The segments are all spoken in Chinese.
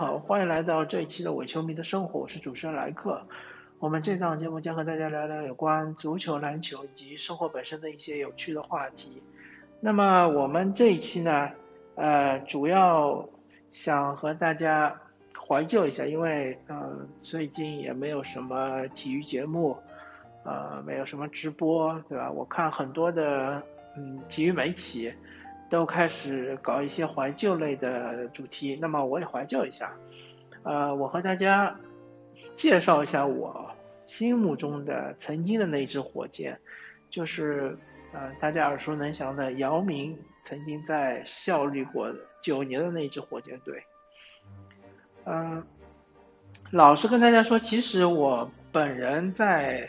好，欢迎来到这一期的伪球迷的生活，我是主持人莱克。我们这档节目将和大家聊聊有关足球、篮球以及生活本身的一些有趣的话题。那么我们这一期呢，呃，主要想和大家怀旧一下，因为呃最近也没有什么体育节目，呃，没有什么直播，对吧？我看很多的嗯体育媒体。都开始搞一些怀旧类的主题，那么我也怀旧一下，呃，我和大家介绍一下我心目中的曾经的那支火箭，就是呃大家耳熟能详的姚明曾经在效力过九年的那支火箭队。嗯，老实跟大家说，其实我本人在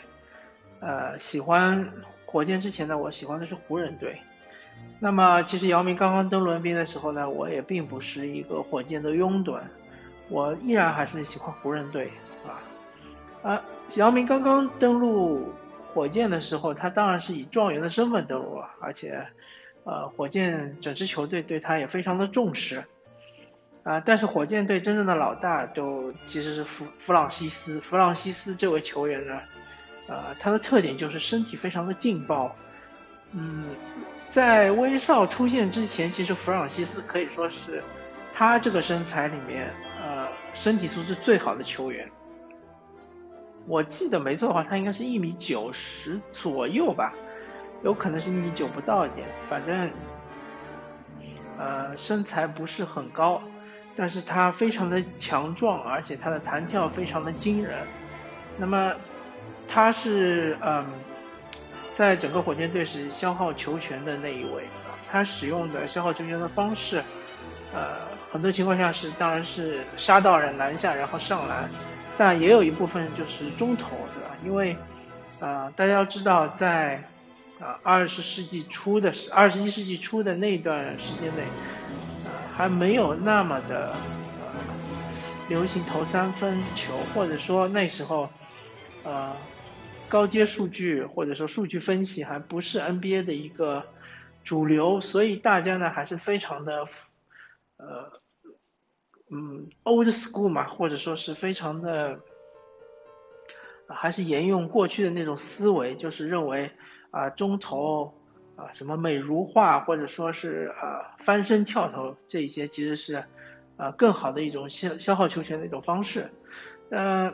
呃喜欢火箭之前呢，我喜欢的是湖人队。那么，其实姚明刚刚登陆 NBA 的时候呢，我也并不是一个火箭的拥趸，我依然还是喜欢湖人队啊。啊，姚明刚刚登陆火箭的时候，他当然是以状元的身份登陆了，而且，呃，火箭整支球队对他也非常的重视啊。但是火箭队真正的老大都其实是弗弗朗西斯，弗朗西斯这位球员呢，呃，他的特点就是身体非常的劲爆，嗯。在威少出现之前，其实弗朗西斯可以说是他这个身材里面，呃，身体素质最好的球员。我记得没错的话，他应该是一米九十左右吧，有可能是一米九不到一点，反正，呃，身材不是很高，但是他非常的强壮，而且他的弹跳非常的惊人。那么，他是嗯。在整个火箭队是消耗球权的那一位，他使用的消耗球权的方式，呃，很多情况下是当然是杀到人篮下然后上篮，但也有一部分就是中投，对吧？因为，呃，大家要知道，在啊二十世纪初的时，二十一世纪初的那段时间内，呃，还没有那么的呃流行投三分球，或者说那时候，呃。高阶数据或者说数据分析还不是 NBA 的一个主流，所以大家呢还是非常的呃嗯 old school 嘛，或者说是非常的还是沿用过去的那种思维，就是认为啊中投啊什么美如画或者说是啊翻身跳投这一些其实是啊更好的一种消消耗球权的一种方式。呃，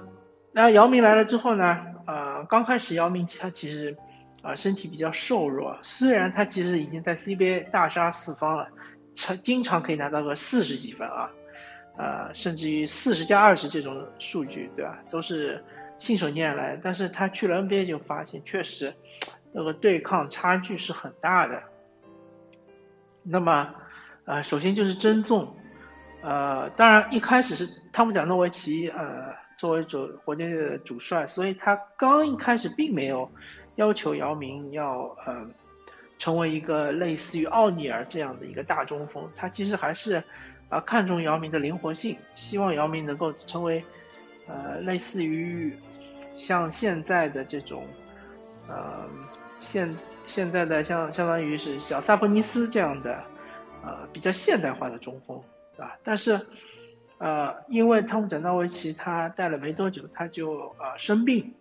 那姚明来了之后呢？刚开始姚明他其实啊身体比较瘦弱，虽然他其实已经在 CBA 大杀四方了，常经常可以拿到个四十几分啊，呃甚至于四十加二十这种数据，对吧？都是信手拈来。但是他去了 NBA 就发现，确实那个对抗差距是很大的。那么呃，首先就是争纵，呃，当然一开始是汤姆贾诺维奇，呃。作为主火箭队的主帅，所以他刚一开始并没有要求姚明要呃成为一个类似于奥尼尔这样的一个大中锋，他其实还是啊看重姚明的灵活性，希望姚明能够成为呃类似于像现在的这种呃现现在的像相当于是小萨博尼斯这样的呃比较现代化的中锋，对吧？但是。呃，因为汤姆贾纳维奇他带了没多久，他就呃生病，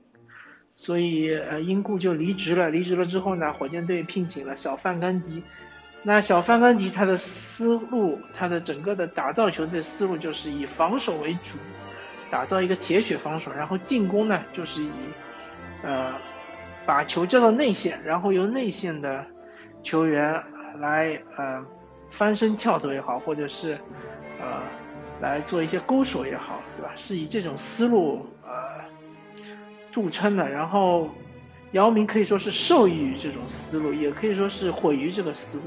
所以呃因故就离职了。离职了之后呢，火箭队聘请了小范甘迪。那小范甘迪他的思路，他的整个的打造球队思路就是以防守为主，打造一个铁血防守，然后进攻呢就是以呃把球交到内线，然后由内线的球员来呃翻身跳投也好，或者是呃。来做一些勾手也好，对吧？是以这种思路呃著称的。然后姚明可以说是受益于这种思路，也可以说是毁于这个思路。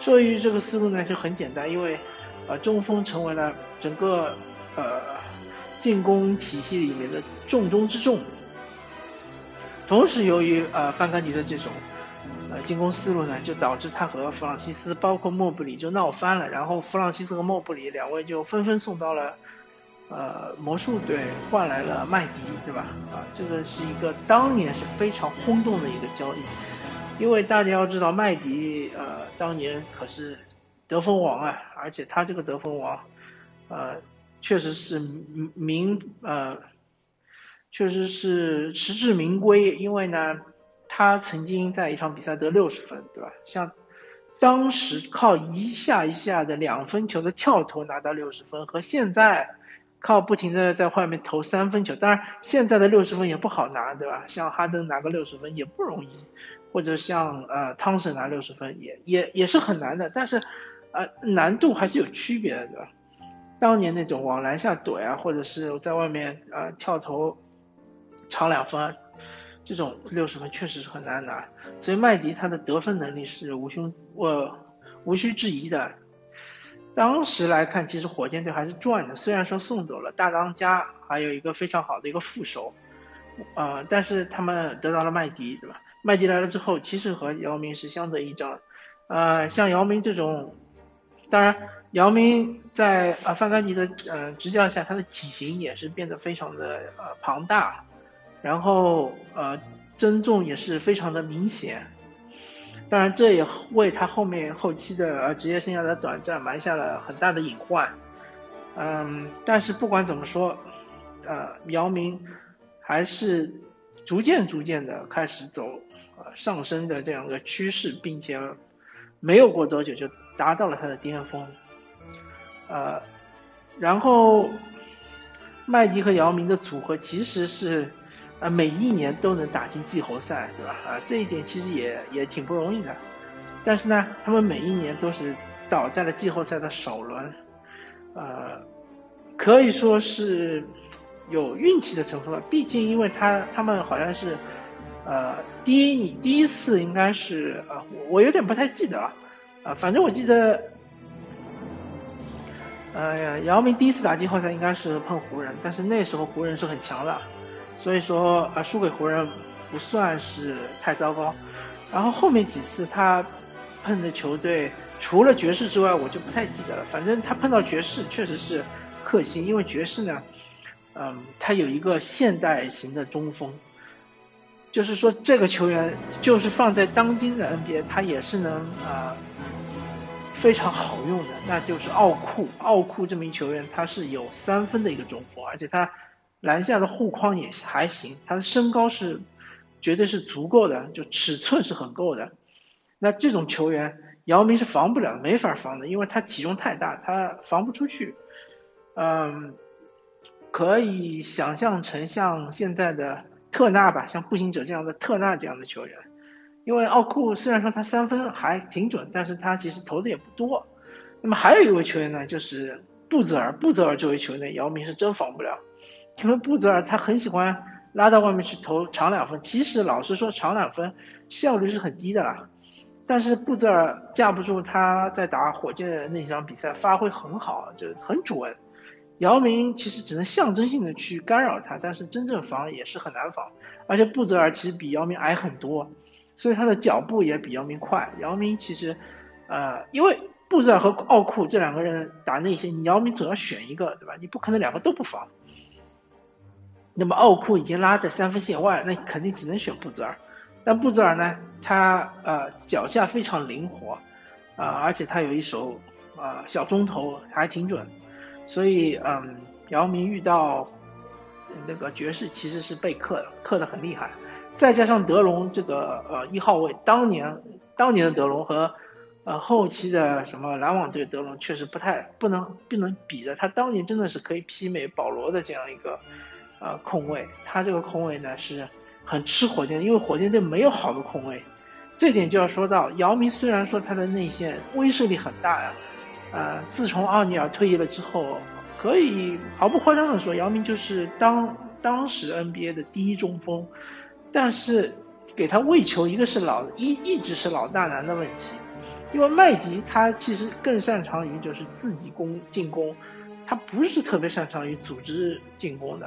受益于这个思路呢，就很简单，因为呃中锋成为了整个呃进攻体系里面的重中之重。同时，由于呃范甘迪的这种。进攻思路呢，就导致他和弗朗西斯，包括莫布里就闹翻了。然后弗朗西斯和莫布里两位就纷纷送到了呃魔术队，换来了麦迪，对吧？啊，这个是一个当年是非常轰动的一个交易，因为大家要知道麦迪呃当年可是得分王啊，而且他这个得分王呃确实是名呃，确实是实至名归，因为呢，他曾经在一场比赛得六十分，对吧？像当时靠一下一下的两分球的跳投拿到六十分，和现在靠不停的在外面投三分球，当然现在的六十分也不好拿，对吧？像哈登拿个六十分也不容易，或者像呃汤神拿六十分也也也是很难的，但是呃难度还是有区别的，对吧？当年那种往篮下怼啊，或者是在外面啊跳投长两分，这种六十分确实是很难拿。所以麦迪他的得分能力是无胸我无需质疑的。当时来看，其实火箭队还是赚的，虽然说送走了大当家，还有一个非常好的一个副手，呃，但是他们得到了麦迪，对吧？麦迪来了之后，其实和姚明是相得益彰。呃，像姚明这种，当然。姚明在啊范甘迪的呃执教下，他的体型也是变得非常的呃庞大，然后呃增重也是非常的明显。当然，这也为他后面后期的呃职业生涯的短暂埋下了很大的隐患。嗯，但是不管怎么说，呃，姚明还是逐渐逐渐的开始走呃上升的这样一个趋势，并且没有过多久就达到了他的巅峰。呃，然后麦迪和姚明的组合其实是呃每一年都能打进季后赛，对吧？啊，这一点其实也也挺不容易的。但是呢，他们每一年都是倒在了季后赛的首轮，呃，可以说是有运气的成分吧。毕竟，因为他他们好像是呃第一你第一次应该是呃我有点不太记得了啊，反正我记得。哎呀，姚明第一次打季后赛应该是碰湖人，但是那时候湖人是很强的，所以说啊输给湖人不算是太糟糕。然后后面几次他碰的球队除了爵士之外，我就不太记得了。反正他碰到爵士确实是克星，因为爵士呢，嗯，他有一个现代型的中锋，就是说这个球员就是放在当今的 NBA，他也是能啊。非常好用的，那就是奥库。奥库这名球员，他是有三分的一个中锋，而且他篮下的护框也还行，他的身高是绝对是足够的，就尺寸是很够的。那这种球员，姚明是防不了，没法防的，因为他体重太大，他防不出去。嗯，可以想象成像现在的特纳吧，像步行者这样的特纳这样的球员。因为奥库虽然说他三分还挺准，但是他其实投的也不多。那么还有一位球员呢，就是布泽尔。布泽尔这位球员，姚明是真防不了，因为布泽尔他很喜欢拉到外面去投长两分。其实老实说，长两分效率是很低的啦。但是布泽尔架不住他在打火箭的那几场比赛发挥很好，就很准。姚明其实只能象征性的去干扰他，但是真正防也是很难防。而且布泽尔其实比姚明矮很多。所以他的脚步也比姚明快。姚明其实，呃，因为布泽尔和奥库这两个人打内线，你姚明总要选一个，对吧？你不可能两个都不防。那么奥库已经拉在三分线外，那肯定只能选布泽尔。但布泽尔呢，他呃脚下非常灵活，啊，而且他有一手啊小中投还挺准。所以嗯，姚明遇到那个爵士其实是被克的，克的很厉害。再加上德隆这个呃一号位，当年当年的德隆和呃后期的什么篮网队德隆确实不太不能不能比的，他当年真的是可以媲美保罗的这样一个呃控卫，他这个控卫呢是很吃火箭，因为火箭队没有好的控卫，这点就要说到姚明虽然说他的内线威慑力很大呀，呃自从奥尼尔退役了之后，可以毫不夸张的说，姚明就是当当时 NBA 的第一中锋。但是给他喂球，一个是老一一直是老大难的问题，因为麦迪他其实更擅长于就是自己攻进攻，他不是特别擅长于组织进攻的，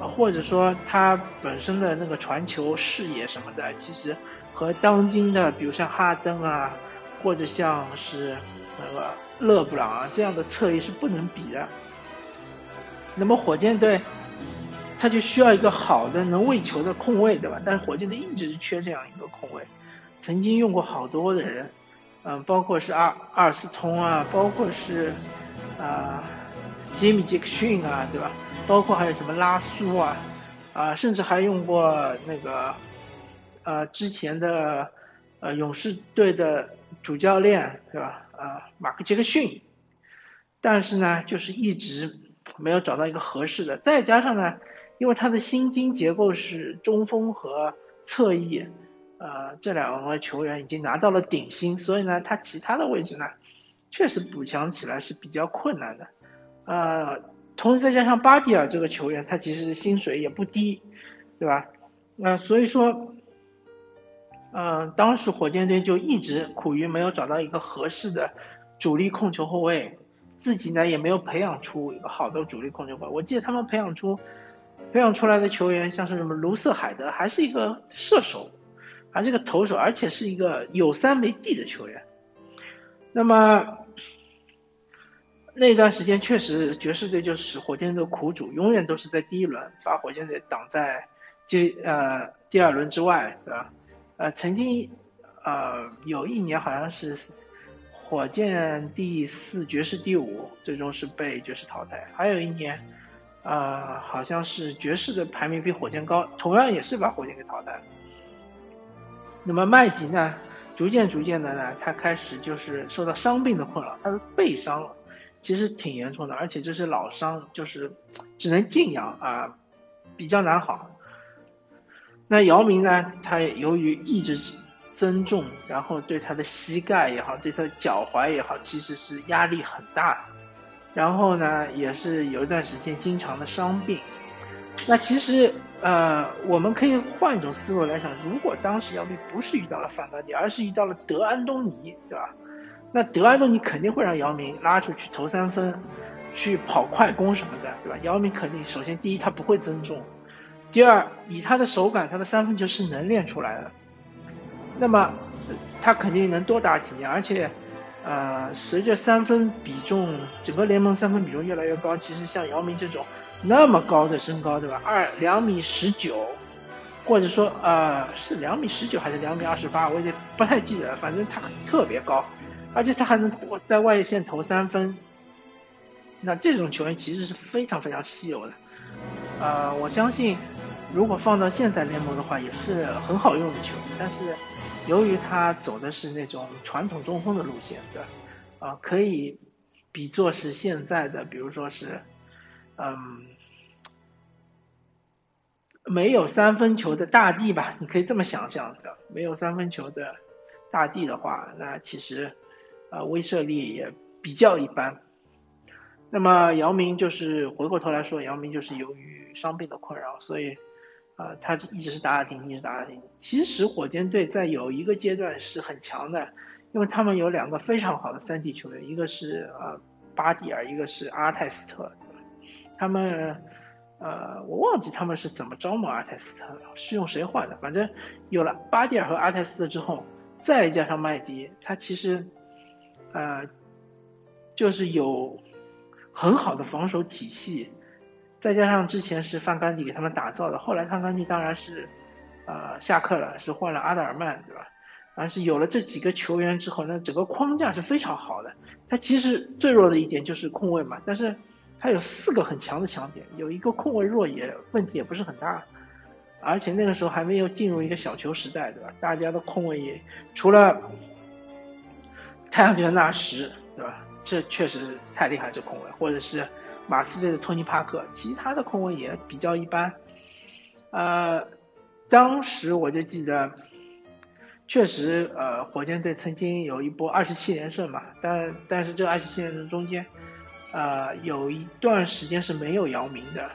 啊或者说他本身的那个传球视野什么的，其实和当今的比如像哈登啊，或者像是那个勒布朗啊这样的侧翼是不能比的。那么火箭队。他就需要一个好的能喂球的控卫，对吧？但是火箭队一直缺这样一个控卫，曾经用过好多的人，嗯，包括是阿阿尔斯通啊，包括是啊杰米·杰克逊啊，对吧？包括还有什么拉苏啊，啊，甚至还用过那个呃之前的呃勇士队的主教练，对吧？啊，马克·杰克逊，但是呢，就是一直没有找到一个合适的。再加上呢，因为他的薪金结构是中锋和侧翼，呃，这两位球员已经拿到了顶薪，所以呢，他其他的位置呢，确实补强起来是比较困难的。呃，同时再加上巴蒂尔这个球员，他其实薪水也不低，对吧？那所以说。嗯，当时火箭队就一直苦于没有找到一个合适的主力控球后卫，自己呢也没有培养出一个好的主力控球后卫。我记得他们培养出培养出来的球员，像是什么卢瑟海德，还是一个射手，还是个投手，而且是一个有三没地的球员。那么那段时间确实爵士队就是火箭队的苦主，永远都是在第一轮把火箭队挡在第呃第二轮之外，对吧？呃，曾经，呃，有一年好像是火箭第四，爵士第五，最终是被爵士淘汰。还有一年，呃，好像是爵士的排名比火箭高，同样也是把火箭给淘汰。那么麦迪呢，逐渐逐渐的呢，他开始就是受到伤病的困扰，他的背伤了其实挺严重的，而且这是老伤，就是只能静养啊，比较难好。那姚明呢？他由于一直增重，然后对他的膝盖也好，对他的脚踝也好，其实是压力很大。然后呢，也是有一段时间经常的伤病。那其实呃，我们可以换一种思路来想：如果当时姚明不是遇到了范德迪，而是遇到了德安东尼，对吧？那德安东尼肯定会让姚明拉出去投三分，去跑快攻什么的，对吧？姚明肯定首先第一他不会增重。第二，以他的手感，他的三分球是能练出来的。那么，他肯定能多打几年。而且，呃，随着三分比重，整个联盟三分比重越来越高，其实像姚明这种那么高的身高，对吧？二两米十九，或者说呃是两米十九还是两米二十八，我有点不太记得了。反正他特别高，而且他还能在外线投三分。那这种球员其实是非常非常稀有的。呃，我相信。如果放到现在联盟的话，也是很好用的球员。但是，由于他走的是那种传统中锋的路线，对吧？啊，可以比作是现在的，比如说是，嗯，没有三分球的大地吧？你可以这么想象的。没有三分球的大地的话，那其实，呃，威慑力也比较一般。那么姚明就是回过头来说，姚明就是由于伤病的困扰，所以。啊，他一直是打打停停，一直打打停停。其实火箭队在有一个阶段是很强的，因为他们有两个非常好的三 D 球员，一个是呃巴蒂尔，一个是阿泰斯特。他们呃，我忘记他们是怎么招募阿泰斯特了，是用谁换的？反正有了巴蒂尔和阿泰斯特之后，再加上麦迪，他其实呃就是有很好的防守体系。再加上之前是范甘迪给他们打造的，后来范甘迪当然是，呃，下课了，是换了阿德尔曼，对吧？但是有了这几个球员之后，那整个框架是非常好的。他其实最弱的一点就是控卫嘛，但是他有四个很强的强点，有一个控卫弱也问题也不是很大，而且那个时候还没有进入一个小球时代，对吧？大家的控卫也除了太阳队的纳什，对吧？这确实太厉害，这控卫，或者是。马刺队的托尼·帕克，其他的控卫也比较一般。呃，当时我就记得，确实，呃，火箭队曾经有一波二十七连胜嘛，但但是这二十七连胜中间，呃，有一段时间是没有姚明的。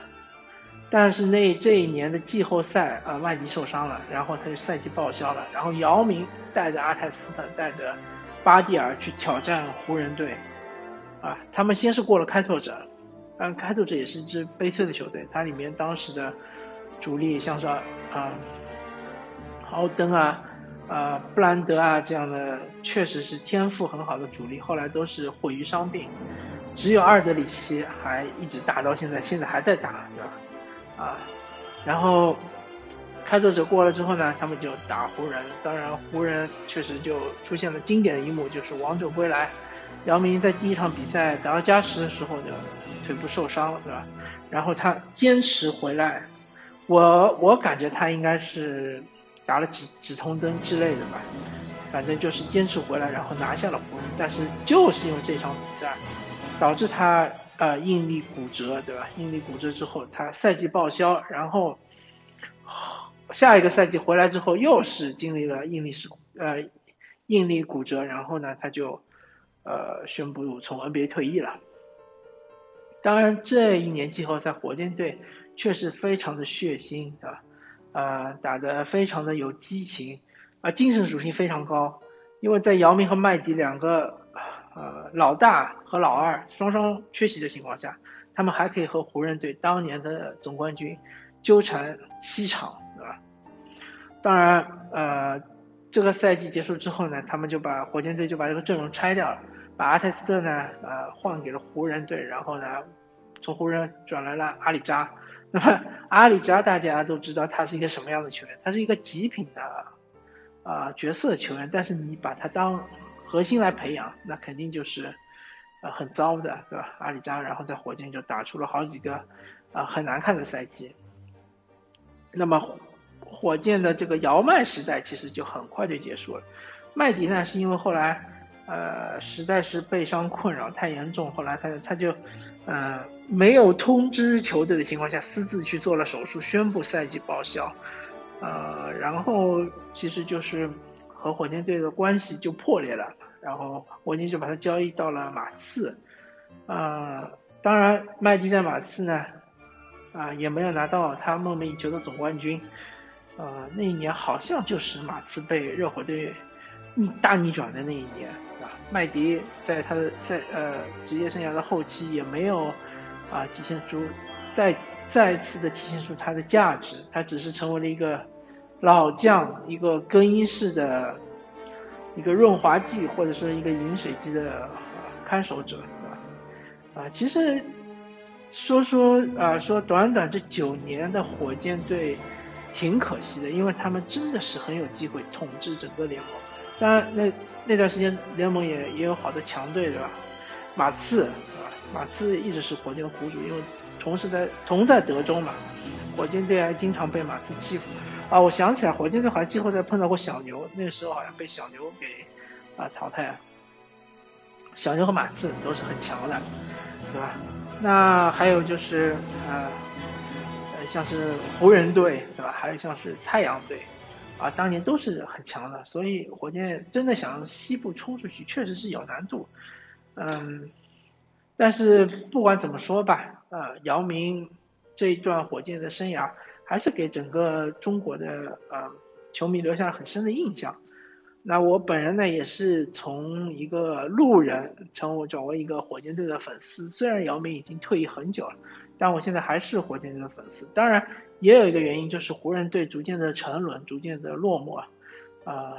但是那这一年的季后赛，呃，麦迪受伤了，然后他就赛季报销了，然后姚明带着阿泰斯特，带着巴蒂尔去挑战湖人队，啊，他们先是过了开拓者。但，开拓者也是一支悲催的球队，它里面当时的主力像是啊，奥登啊，啊，布兰德啊这样的，确实是天赋很好的主力，后来都是毁于伤病，只有阿尔德里奇还一直打到现在，现在还在打，对吧？啊，然后开拓者过了之后呢，他们就打湖人，当然湖人确实就出现了经典的一幕，就是王者归来，姚明在第一场比赛打到加时的时候就腿部受伤了，对吧？然后他坚持回来，我我感觉他应该是打了止止痛针之类的吧，反正就是坚持回来，然后拿下了湖人。但是就是因为这场比赛，导致他呃应力骨折，对吧？应力骨折之后，他赛季报销，然后下一个赛季回来之后又是经历了应力事呃应力骨折，然后呢他就。呃，宣布从 NBA 退役了。当然，这一年季后赛，火箭队确实非常的血腥，对吧？呃，打得非常的有激情，啊，精神属性非常高。因为在姚明和麦迪两个呃老大和老二双双缺席的情况下，他们还可以和湖人队当年的总冠军纠缠七场，对吧？当然，呃，这个赛季结束之后呢，他们就把火箭队就把这个阵容拆掉了。把阿泰斯特呢，呃，换给了湖人队，然后呢，从湖人转来了阿里扎。那么阿里扎大家都知道他是一个什么样的球员？他是一个极品的啊角色球员，但是你把他当核心来培养，那肯定就是呃很糟的，对吧？阿里扎，然后在火箭就打出了好几个啊很难看的赛季。那么火箭的这个姚麦时代其实就很快就结束了。麦迪呢，是因为后来。呃，实在是背伤困扰太严重，后来他他就，呃，没有通知球队的情况下，私自去做了手术，宣布赛季报销，呃，然后其实就是和火箭队的关系就破裂了，然后火箭就把他交易到了马刺，呃，当然麦迪在马刺呢，啊，也没有拿到他梦寐以求的总冠军，呃，那一年好像就是马刺被热火队逆大逆转的那一年。麦迪在他的赛呃职业生涯的后期也没有啊体现出再再次的体现出他的价值，他只是成为了一个老将，一个更衣室的一个润滑剂，或者说一个饮水机的看守者，对吧？啊，其实说说啊说短短这九年的火箭队挺可惜的，因为他们真的是很有机会统治整个联盟。当然，那那段时间联盟也也有好的强队，对吧？马刺，对吧？马刺一直是火箭的苦主，因为同时在同在德州嘛，火箭队还经常被马刺欺负。啊，我想起来，火箭队好像季后赛碰到过小牛，那个时候好像被小牛给啊淘汰。小牛和马刺都是很强的，对吧？那还有就是呃呃，像是湖人队，对吧？还有像是太阳队。啊，当年都是很强的，所以火箭真的想西部冲出去，确实是有难度。嗯，但是不管怎么说吧，呃，姚明这一段火箭的生涯，还是给整个中国的呃球迷留下了很深的印象。那我本人呢，也是从一个路人，成为转为一个火箭队的粉丝。虽然姚明已经退役很久了，但我现在还是火箭队的粉丝。当然。也有一个原因，就是湖人队逐渐的沉沦，逐渐的落寞，啊，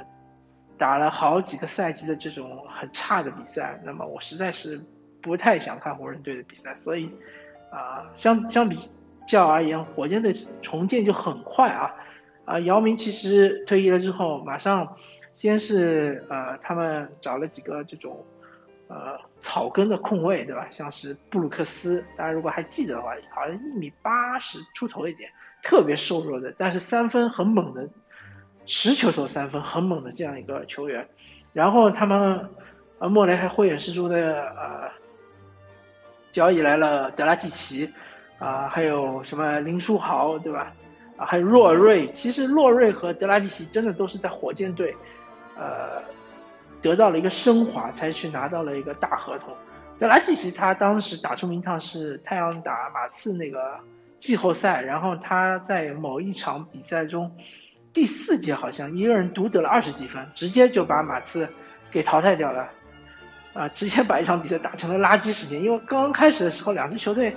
打了好几个赛季的这种很差的比赛，那么我实在是不太想看湖人队的比赛，所以啊，相相比较而言，火箭队重建就很快啊，啊，姚明其实退役了之后，马上先是呃，他们找了几个这种。呃，草根的控卫，对吧？像是布鲁克斯，大家如果还记得的话，好像一米八十出头一点，特别瘦弱的，但是三分很猛的，持球投三分很猛的这样一个球员。然后他们，呃，莫雷还慧眼识珠的呃，交易来了德拉季奇，啊，还有什么林书豪，对吧？啊，还有洛瑞。其实洛瑞和德拉季奇真的都是在火箭队，呃。得到了一个升华，才去拿到了一个大合同。德拉季奇他当时打出名堂是太阳打马刺那个季后赛，然后他在某一场比赛中，第四节好像一个人独得了二十几分，直接就把马刺给淘汰掉了，啊，直接把一场比赛打成了垃圾时间。因为刚刚开始的时候两支球队，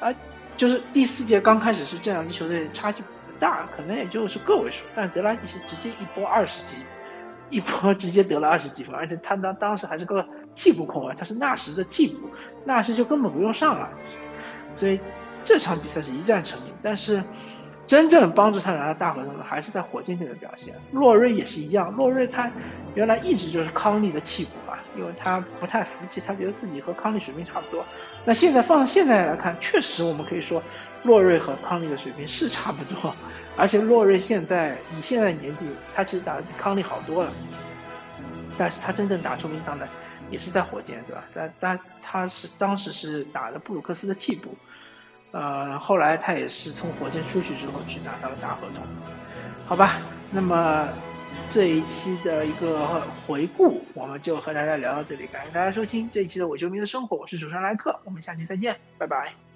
啊，就是第四节刚开始是这两支球队差距不大，可能也就是个位数，但德拉季奇直接一波二十几。一波直接得了二十几分，而且他当当时还是个替补控卫，他是纳什的替补，纳什就根本不用上了，所以这场比赛是一战成名。但是真正帮助他拿到大合同的还是在火箭队的表现。洛瑞也是一样，洛瑞他原来一直就是康利的替补嘛，因为他不太服气，他觉得自己和康利水平差不多。那现在放到现在来看，确实我们可以说洛瑞和康利的水平是差不多，而且洛瑞现在以现在年纪，他其实打的比康利好多了。但是他真正打出名堂的也是在火箭，对吧？但但他是当时是打的布鲁克斯的替补。呃，后来他也是从火箭出去之后去拿到了大合同，好吧？那么这一期的一个回顾，我们就和大家聊到这里，感谢大家收听这一期的我球迷的生活，我是主持人莱克，我们下期再见，拜拜。